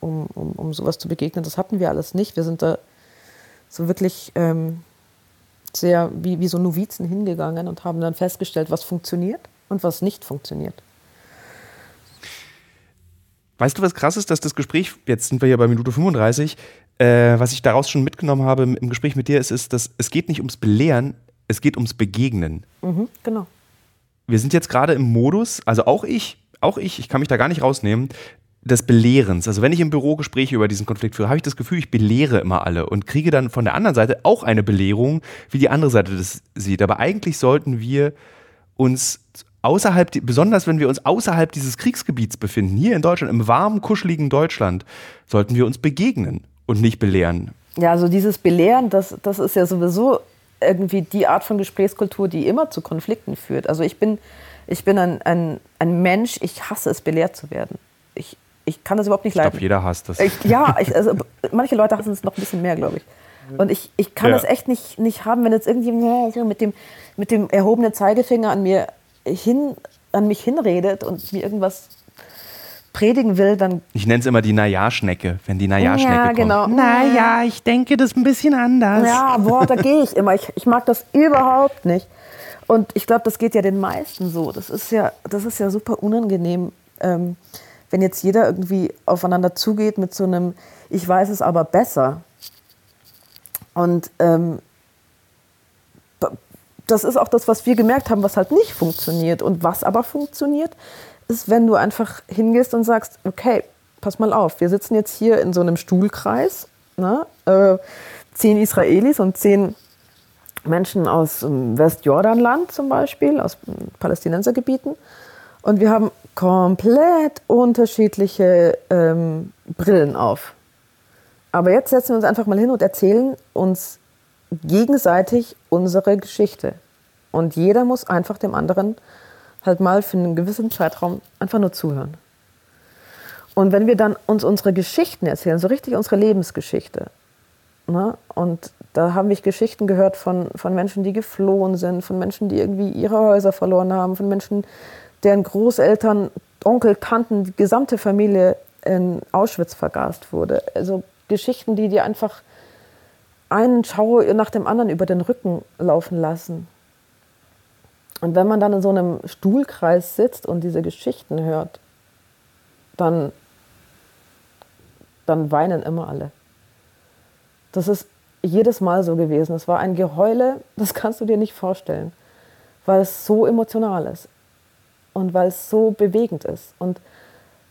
um, um, um sowas zu begegnen. Das hatten wir alles nicht. Wir sind da so wirklich ähm, sehr wie, wie so Novizen hingegangen und haben dann festgestellt, was funktioniert und was nicht funktioniert. Weißt du, was krass ist, dass das Gespräch, jetzt sind wir ja bei Minute 35, äh, was ich daraus schon mitgenommen habe im Gespräch mit dir, ist, ist, dass es geht nicht ums Belehren, es geht ums Begegnen. Mhm, genau. Wir sind jetzt gerade im Modus, also auch ich, auch ich, ich kann mich da gar nicht rausnehmen, des Belehrens. Also wenn ich im Büro Gespräche über diesen Konflikt führe, habe ich das Gefühl, ich belehre immer alle und kriege dann von der anderen Seite auch eine Belehrung, wie die andere Seite das sieht. Aber eigentlich sollten wir uns außerhalb, besonders wenn wir uns außerhalb dieses Kriegsgebiets befinden, hier in Deutschland, im warmen, kuscheligen Deutschland, sollten wir uns begegnen und nicht belehren. Ja, also dieses Belehren, das, das ist ja sowieso irgendwie die Art von Gesprächskultur, die immer zu Konflikten führt. Also ich bin, ich bin ein, ein, ein Mensch, ich hasse es, belehrt zu werden. Ich, ich kann das überhaupt nicht leiden. Ich glaube, jeder hasst das. Ich, ja, ich, also, <laughs> manche Leute hassen es noch ein bisschen mehr, glaube ich. Und ich, ich kann ja. das echt nicht, nicht haben, wenn jetzt irgendjemand mit dem, mit dem erhobenen Zeigefinger an mir hin, an mich hinredet und mir irgendwas predigen will, dann. Ich nenne es immer die Naja-Schnecke, wenn die Naja-Schnecke ja, kommt. Genau. Naja, ich denke das ein bisschen anders. Ja, boah, da gehe ich immer. Ich, ich mag das überhaupt nicht. Und ich glaube, das geht ja den meisten so. Das ist ja, das ist ja super unangenehm, ähm, wenn jetzt jeder irgendwie aufeinander zugeht mit so einem Ich weiß es aber besser. Und ähm, das ist auch das, was wir gemerkt haben, was halt nicht funktioniert. Und was aber funktioniert, ist, wenn du einfach hingehst und sagst, okay, pass mal auf, wir sitzen jetzt hier in so einem Stuhlkreis, ne? äh, zehn Israelis und zehn Menschen aus dem Westjordanland zum Beispiel, aus Palästinensergebieten. Und wir haben komplett unterschiedliche ähm, Brillen auf. Aber jetzt setzen wir uns einfach mal hin und erzählen uns gegenseitig unsere Geschichte. Und jeder muss einfach dem anderen halt mal für einen gewissen Zeitraum einfach nur zuhören. Und wenn wir dann uns unsere Geschichten erzählen, so richtig unsere Lebensgeschichte, ne? und da haben wir Geschichten gehört von, von Menschen, die geflohen sind, von Menschen, die irgendwie ihre Häuser verloren haben, von Menschen, deren Großeltern, Onkel, Tanten, die gesamte Familie in Auschwitz vergast wurde. Also Geschichten, die dir einfach einen Schau nach dem anderen über den Rücken laufen lassen. Und wenn man dann in so einem Stuhlkreis sitzt und diese Geschichten hört, dann, dann weinen immer alle. Das ist jedes Mal so gewesen. Es war ein Geheule, das kannst du dir nicht vorstellen, weil es so emotional ist und weil es so bewegend ist. Und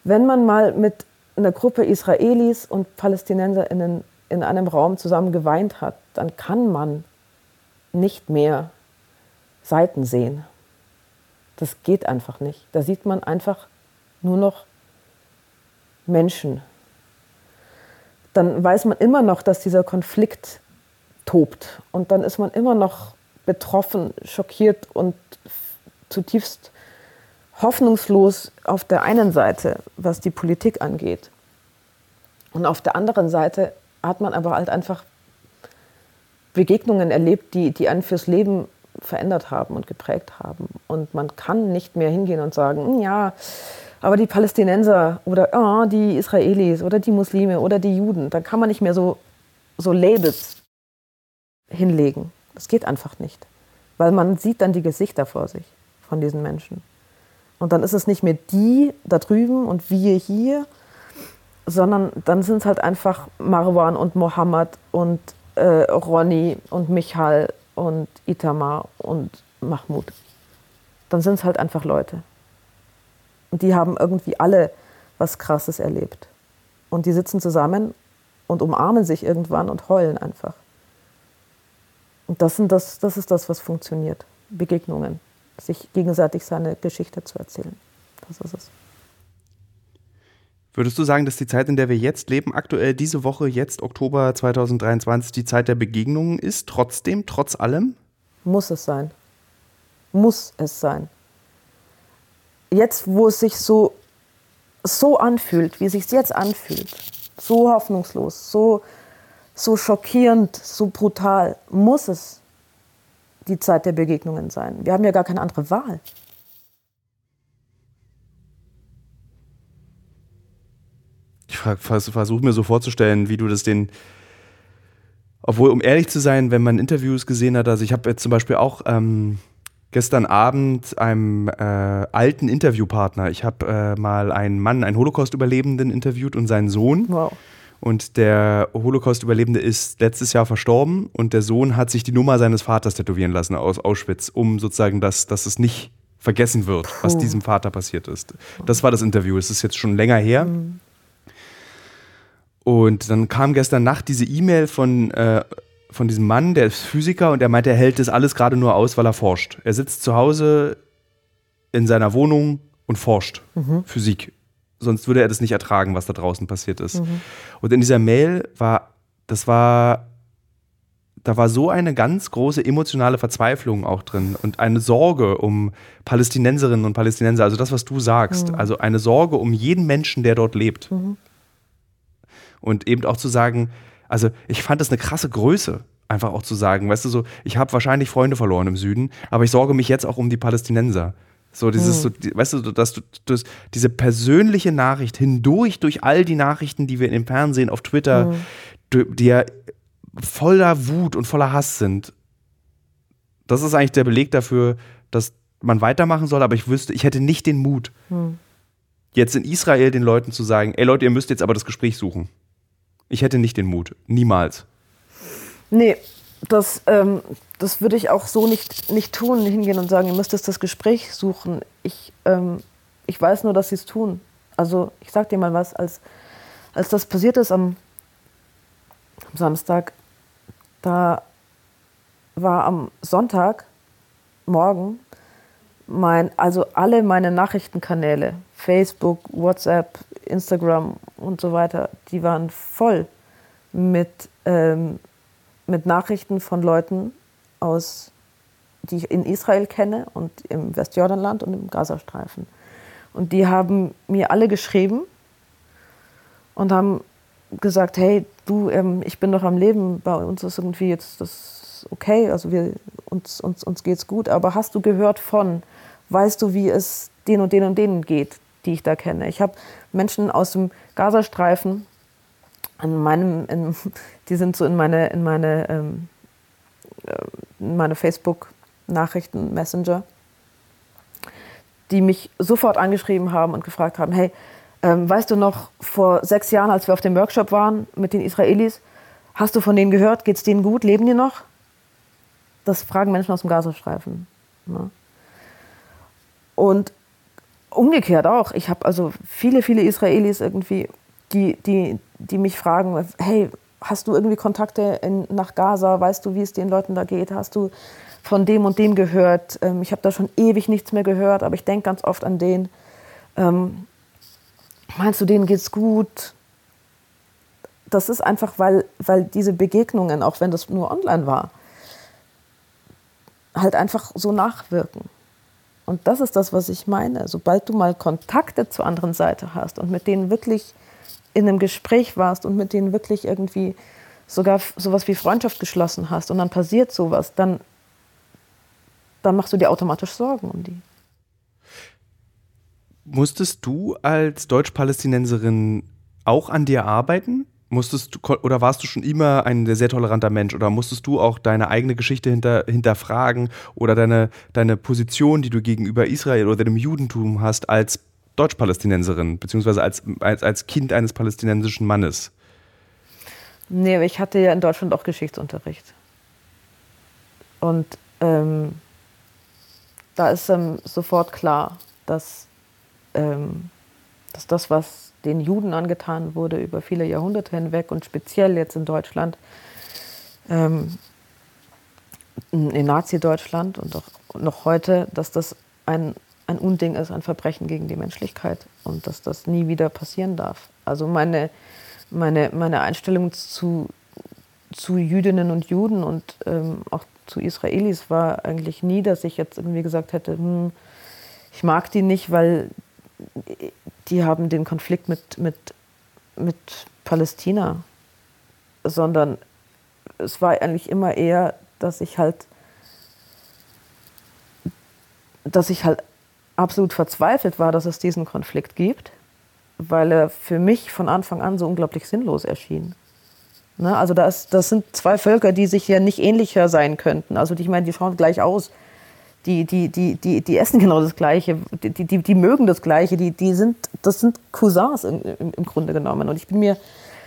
wenn man mal mit einer Gruppe Israelis und PalästinenserInnen in einem Raum zusammen geweint hat, dann kann man nicht mehr Seiten sehen. Das geht einfach nicht. Da sieht man einfach nur noch Menschen. Dann weiß man immer noch, dass dieser Konflikt tobt. Und dann ist man immer noch betroffen, schockiert und zutiefst hoffnungslos auf der einen Seite, was die Politik angeht. Und auf der anderen Seite hat man aber halt einfach Begegnungen erlebt, die, die einen fürs Leben verändert haben und geprägt haben. Und man kann nicht mehr hingehen und sagen, hm, ja, Aber die Palästinenser oder oh, die Israelis oder die Muslime oder die Juden, da kann man nicht mehr so, so Labels hinlegen. Das geht einfach nicht. Weil man sieht dann die Gesichter vor sich von diesen Menschen. Und dann ist es nicht mehr die da drüben und wir hier, sondern dann sind es halt einfach Marwan und Mohammed und äh, Ronny und Michal und Itamar und Mahmoud. Dann sind es halt einfach Leute. Und die haben irgendwie alle was Krasses erlebt. Und die sitzen zusammen und umarmen sich irgendwann und heulen einfach. Und das, sind das, das ist das, was funktioniert. Begegnungen. Sich gegenseitig seine Geschichte zu erzählen. Das ist es. Würdest du sagen, dass die Zeit, in der wir jetzt leben, aktuell diese Woche, jetzt Oktober 2023, die Zeit der Begegnungen ist, trotzdem, trotz allem? Muss es sein. Muss es sein. Jetzt, wo es sich so, so anfühlt, wie es sich jetzt anfühlt, so hoffnungslos, so, so schockierend, so brutal, muss es die Zeit der Begegnungen sein. Wir haben ja gar keine andere Wahl. Versuche mir so vorzustellen, wie du das den. Obwohl, um ehrlich zu sein, wenn man Interviews gesehen hat, also ich habe jetzt zum Beispiel auch ähm, gestern Abend einem äh, alten Interviewpartner, ich habe äh, mal einen Mann, einen Holocaust-Überlebenden interviewt und seinen Sohn. Wow. Und der Holocaust-Überlebende ist letztes Jahr verstorben und der Sohn hat sich die Nummer seines Vaters tätowieren lassen aus Auschwitz, um sozusagen, dass, dass es nicht vergessen wird, was diesem Vater passiert ist. Das war das Interview. Es ist jetzt schon länger her. Mhm. Und dann kam gestern Nacht diese E-Mail von, äh, von diesem Mann, der ist Physiker und der meinte, er hält das alles gerade nur aus, weil er forscht. Er sitzt zu Hause in seiner Wohnung und forscht mhm. Physik. Sonst würde er das nicht ertragen, was da draußen passiert ist. Mhm. Und in dieser Mail war, das war, da war so eine ganz große emotionale Verzweiflung auch drin und eine Sorge um Palästinenserinnen und Palästinenser, also das, was du sagst, mhm. also eine Sorge um jeden Menschen, der dort lebt. Mhm. Und eben auch zu sagen, also ich fand das eine krasse Größe, einfach auch zu sagen, weißt du, so, ich habe wahrscheinlich Freunde verloren im Süden, aber ich sorge mich jetzt auch um die Palästinenser. So dieses, mhm. so, weißt du, dass du dass diese persönliche Nachricht hindurch durch all die Nachrichten, die wir im Fernsehen, auf Twitter, mhm. die ja voller Wut und voller Hass sind. Das ist eigentlich der Beleg dafür, dass man weitermachen soll, aber ich wüsste, ich hätte nicht den Mut, mhm. jetzt in Israel den Leuten zu sagen, ey Leute, ihr müsst jetzt aber das Gespräch suchen. Ich hätte nicht den Mut. Niemals. Nee, das, ähm, das würde ich auch so nicht, nicht tun, hingehen und sagen, ihr müsst jetzt das Gespräch suchen. Ich, ähm, ich weiß nur, dass sie es tun. Also ich sag dir mal was, als, als das passiert ist am, am Samstag, da war am Sonntag morgen mein, also alle meine Nachrichtenkanäle, Facebook, WhatsApp, Instagram und so weiter, die waren voll mit, ähm, mit Nachrichten von Leuten aus, die ich in Israel kenne und im Westjordanland und im Gazastreifen. Und die haben mir alle geschrieben und haben gesagt, hey, du, ähm, ich bin noch am Leben, bei uns ist irgendwie jetzt das okay, also wir, uns, uns, uns geht's gut, aber hast du gehört von, weißt du, wie es den und den und denen geht, die ich da kenne. Ich habe Menschen aus dem Gazastreifen, in meinem, in, <laughs> die sind so in meine, in meine, ähm, äh, meine Facebook-Nachrichten, Messenger, die mich sofort angeschrieben haben und gefragt haben, hey, ähm, weißt du noch, vor sechs Jahren, als wir auf dem Workshop waren mit den Israelis, hast du von denen gehört, geht es denen gut, leben die noch? Das fragen Menschen aus dem Gazastreifen. Ne? Und umgekehrt auch. Ich habe also viele, viele Israelis irgendwie, die, die, die mich fragen, hey, hast du irgendwie Kontakte in, nach Gaza? Weißt du, wie es den Leuten da geht? Hast du von dem und dem gehört? Ähm, ich habe da schon ewig nichts mehr gehört, aber ich denke ganz oft an den. Ähm, meinst du, denen geht's gut? Das ist einfach, weil, weil diese Begegnungen, auch wenn das nur online war, halt einfach so nachwirken. Und das ist das, was ich meine. Sobald du mal Kontakte zur anderen Seite hast und mit denen wirklich in einem Gespräch warst und mit denen wirklich irgendwie sogar sowas wie Freundschaft geschlossen hast und dann passiert sowas, dann, dann machst du dir automatisch Sorgen um die. Musstest du als Deutsch-Palästinenserin auch an dir arbeiten? Musstest du, oder warst du schon immer ein sehr toleranter Mensch oder musstest du auch deine eigene Geschichte hinter, hinterfragen oder deine, deine Position, die du gegenüber Israel oder dem Judentum hast, als Deutsch-Palästinenserin, beziehungsweise als, als, als Kind eines palästinensischen Mannes? Nee, ich hatte ja in Deutschland auch Geschichtsunterricht. Und ähm, da ist ähm, sofort klar, dass, ähm, dass das, was den Juden angetan wurde über viele Jahrhunderte hinweg und speziell jetzt in Deutschland, ähm, in Nazi-Deutschland und auch noch heute, dass das ein, ein Unding ist, ein Verbrechen gegen die Menschlichkeit und dass das nie wieder passieren darf. Also meine, meine, meine Einstellung zu, zu Jüdinnen und Juden und ähm, auch zu Israelis war eigentlich nie, dass ich jetzt irgendwie gesagt hätte, hm, ich mag die nicht, weil die haben den Konflikt mit, mit, mit Palästina, sondern es war eigentlich immer eher, dass ich halt, dass ich halt absolut verzweifelt war, dass es diesen Konflikt gibt, weil er für mich von Anfang an so unglaublich sinnlos erschien. Ne? Also das, das sind zwei Völker, die sich ja nicht ähnlicher sein könnten. Also ich meine, die schauen gleich aus. Die, die, die, die, die essen genau das Gleiche, die, die, die mögen das Gleiche, die, die sind, das sind Cousins im, im, Grunde genommen. Und ich bin mir,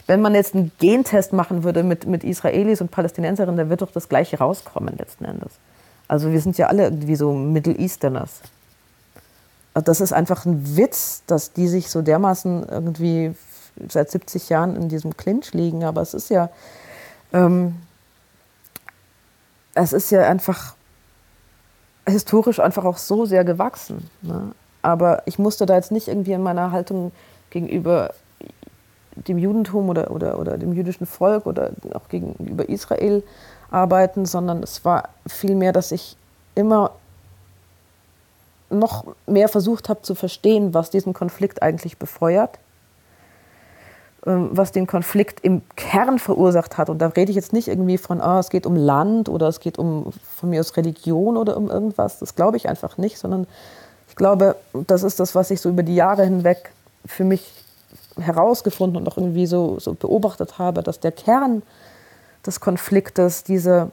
wenn man jetzt einen Gentest machen würde mit, mit Israelis und Palästinenserinnen, dann wird doch das Gleiche rauskommen letzten Endes. Also wir sind ja alle irgendwie so Middle Easterners. Also das ist einfach ein Witz, dass die sich so dermaßen irgendwie seit 70 Jahren in diesem Clinch liegen, aber es ist ja, ähm, es ist ja einfach historisch einfach auch so sehr gewachsen. Ne? Aber ich musste da jetzt nicht irgendwie in meiner Haltung gegenüber dem Judentum oder, oder, oder dem jüdischen Volk oder auch gegenüber Israel arbeiten, sondern es war vielmehr, dass ich immer noch mehr versucht habe zu verstehen, was diesen Konflikt eigentlich befeuert was den Konflikt im Kern verursacht hat. Und da rede ich jetzt nicht irgendwie von, oh, es geht um Land oder es geht um von mir aus Religion oder um irgendwas. Das glaube ich einfach nicht, sondern ich glaube, das ist das, was ich so über die Jahre hinweg für mich herausgefunden und auch irgendwie so, so beobachtet habe, dass der Kern des Konfliktes, diese,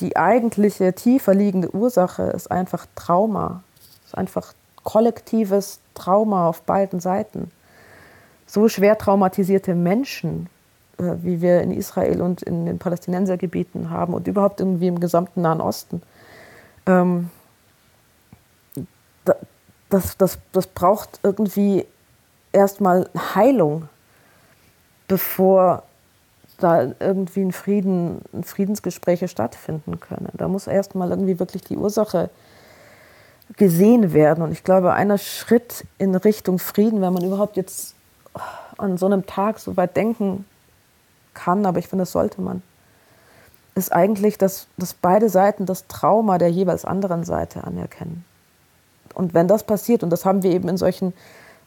die eigentliche tiefer liegende Ursache ist einfach Trauma. ist einfach kollektives Trauma auf beiden Seiten so schwer traumatisierte Menschen, äh, wie wir in Israel und in den Palästinensergebieten haben und überhaupt irgendwie im gesamten Nahen Osten, ähm, das, das, das braucht irgendwie erstmal Heilung, bevor da irgendwie ein Frieden, Friedensgespräche stattfinden können. Da muss erstmal irgendwie wirklich die Ursache gesehen werden. Und ich glaube, einer Schritt in Richtung Frieden, wenn man überhaupt jetzt an so einem Tag so weit denken kann, aber ich finde, das sollte man, ist eigentlich, dass, dass beide Seiten das Trauma der jeweils anderen Seite anerkennen. Und wenn das passiert, und das haben wir eben in solchen,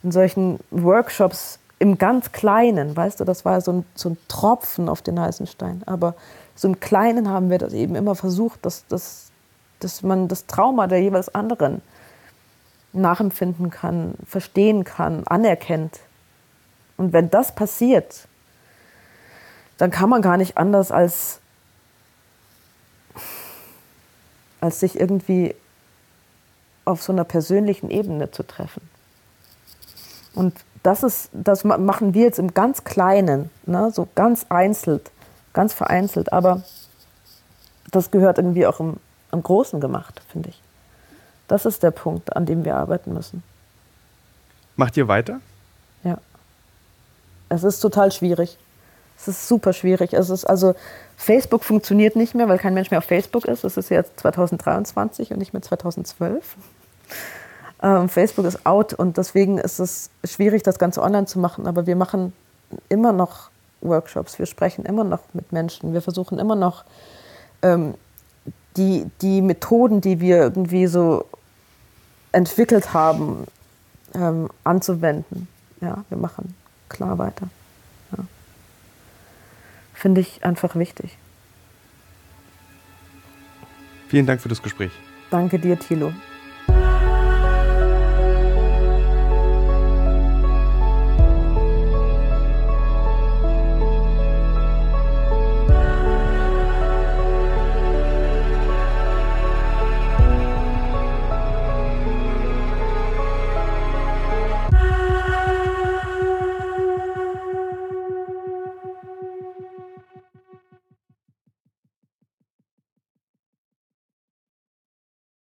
in solchen Workshops im ganz Kleinen, weißt du, das war so ein, so ein Tropfen auf den heißen Stein, aber so im Kleinen haben wir das eben immer versucht, dass, dass, dass man das Trauma der jeweils anderen nachempfinden kann, verstehen kann, anerkennt und wenn das passiert, dann kann man gar nicht anders als, als sich irgendwie auf so einer persönlichen Ebene zu treffen. Und das, ist, das machen wir jetzt im ganz Kleinen, ne? so ganz einzeln, ganz vereinzelt. Aber das gehört irgendwie auch im, im Großen gemacht, finde ich. Das ist der Punkt, an dem wir arbeiten müssen. Macht ihr weiter? Es ist total schwierig. Es ist super schwierig. Es ist also Facebook funktioniert nicht mehr, weil kein Mensch mehr auf Facebook ist. Es ist jetzt 2023 und nicht mehr 2012. Ähm, Facebook ist out und deswegen ist es schwierig, das Ganze online zu machen. Aber wir machen immer noch Workshops. Wir sprechen immer noch mit Menschen. Wir versuchen immer noch ähm, die, die Methoden, die wir irgendwie so entwickelt haben, ähm, anzuwenden. Ja, wir machen klar weiter. Ja. Finde ich einfach wichtig. Vielen Dank für das Gespräch. Danke dir, Thilo.